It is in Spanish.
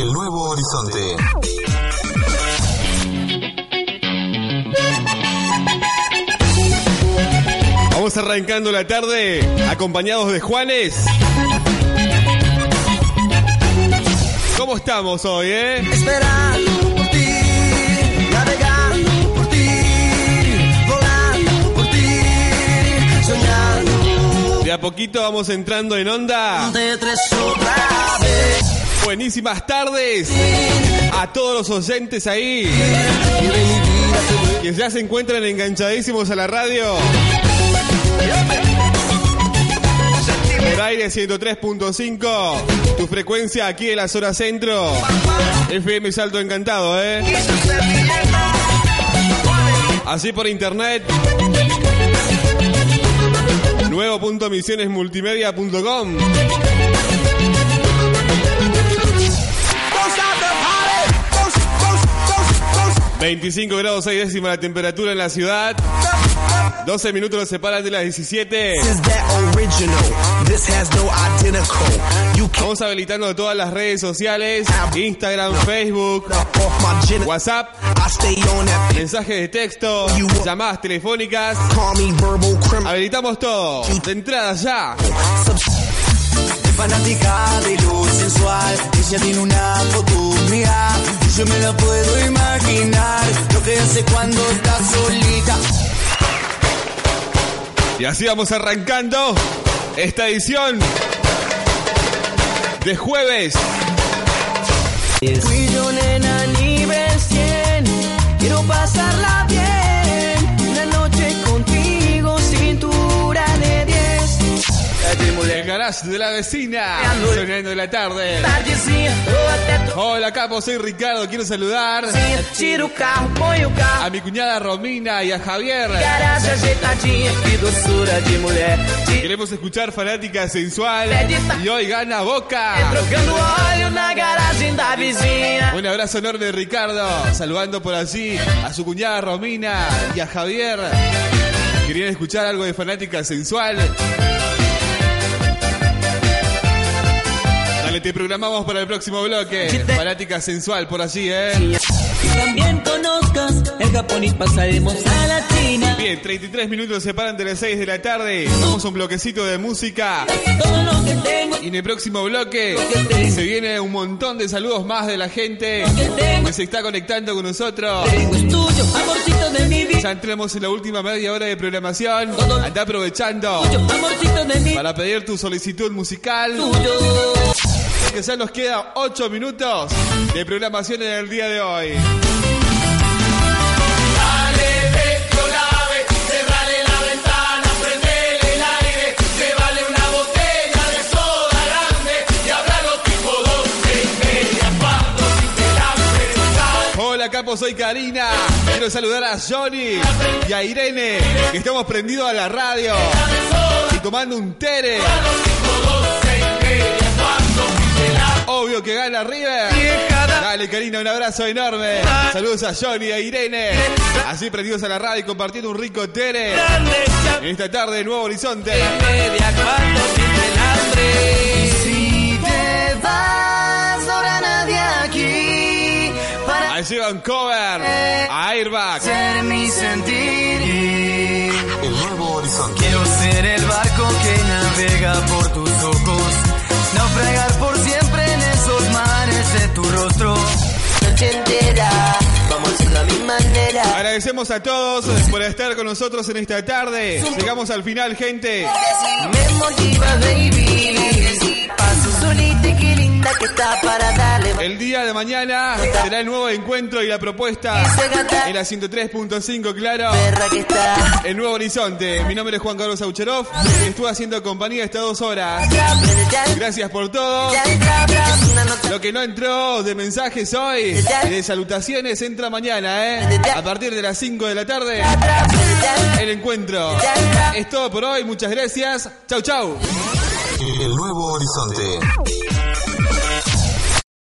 El nuevo horizonte. Vamos arrancando la tarde acompañados de Juanes. ¿Cómo estamos hoy, eh? Esperando por ti, navegando por ti, volando por ti, soñando. De a poquito vamos entrando en onda. De tres otra vez. Buenísimas tardes a todos los oyentes ahí que ya se encuentran enganchadísimos a la radio. Por aire 103.5, tu frecuencia aquí en la zona centro. FM Salto Encantado, ¿eh? Así por internet. Nuevo.misionesmultimedia.com 25 grados 6 décimas la temperatura en la ciudad. 12 minutos nos separan de las 17. Is that original? This has no identical. You can't Vamos habilitando todas las redes sociales, Instagram, Facebook. WhatsApp, mensajes de texto, llamadas telefónicas. Call me verbal criminal. Habilitamos todo. De entrada ya. Fanática de lo sensual, ella tiene una foto. Yo me la puedo imaginar, lo que hace cuando está solita. Y así vamos arrancando esta edición de jueves. Tú garage de la vecina. Sonando de la tarde. Hola capo, soy Ricardo. Quiero saludar a mi cuñada Romina y a Javier. Queremos escuchar fanática sensual y hoy gana Boca. Un abrazo enorme Ricardo, saludando por allí a su cuñada Romina y a Javier. ¿Querían escuchar algo de fanática sensual? Dale, te programamos para el próximo bloque. Fanática sensual por allí, ¿eh? También conozcas el Japón y pasaremos a la China. Bien, 33 minutos separan de las 6 de la tarde. Vamos a un bloquecito de música. Todo lo que tengo, Y en el próximo bloque se viene un montón de saludos más de la gente que se está conectando con nosotros. Ya entramos en la última media hora de programación. Anda aprovechando para pedir tu solicitud musical. Que ya nos queda 8 minutos de programación en el día de hoy. Soy Karina. Quiero saludar a Johnny y a Irene, que estamos prendidos a la radio y tomando un tere. Obvio que gana River. Dale, Karina, un abrazo enorme. Saludos a Johnny y a Irene. Así prendidos a la radio y compartiendo un rico tere. En esta tarde de Nuevo Horizonte. Si te vas, no habrá nadie aquí Ahí llevan cover a Airbag. hacer mi sentir. Noche entera, vamos a hacerlo a mi manera. Agradecemos a todos por estar con nosotros en esta tarde. Llegamos al final, gente. Me motiva, baby. El día de mañana será el nuevo encuentro y la propuesta en la 103.5, claro. El nuevo horizonte. Mi nombre es Juan Carlos Aucherov. Estuve haciendo compañía estas dos horas. Gracias por todo. Lo que no entró de mensajes hoy y de salutaciones entra mañana, ¿eh? A partir de las 5 de la tarde, el encuentro. Es todo por hoy. Muchas gracias. Chau, chau. El nuevo horizonte.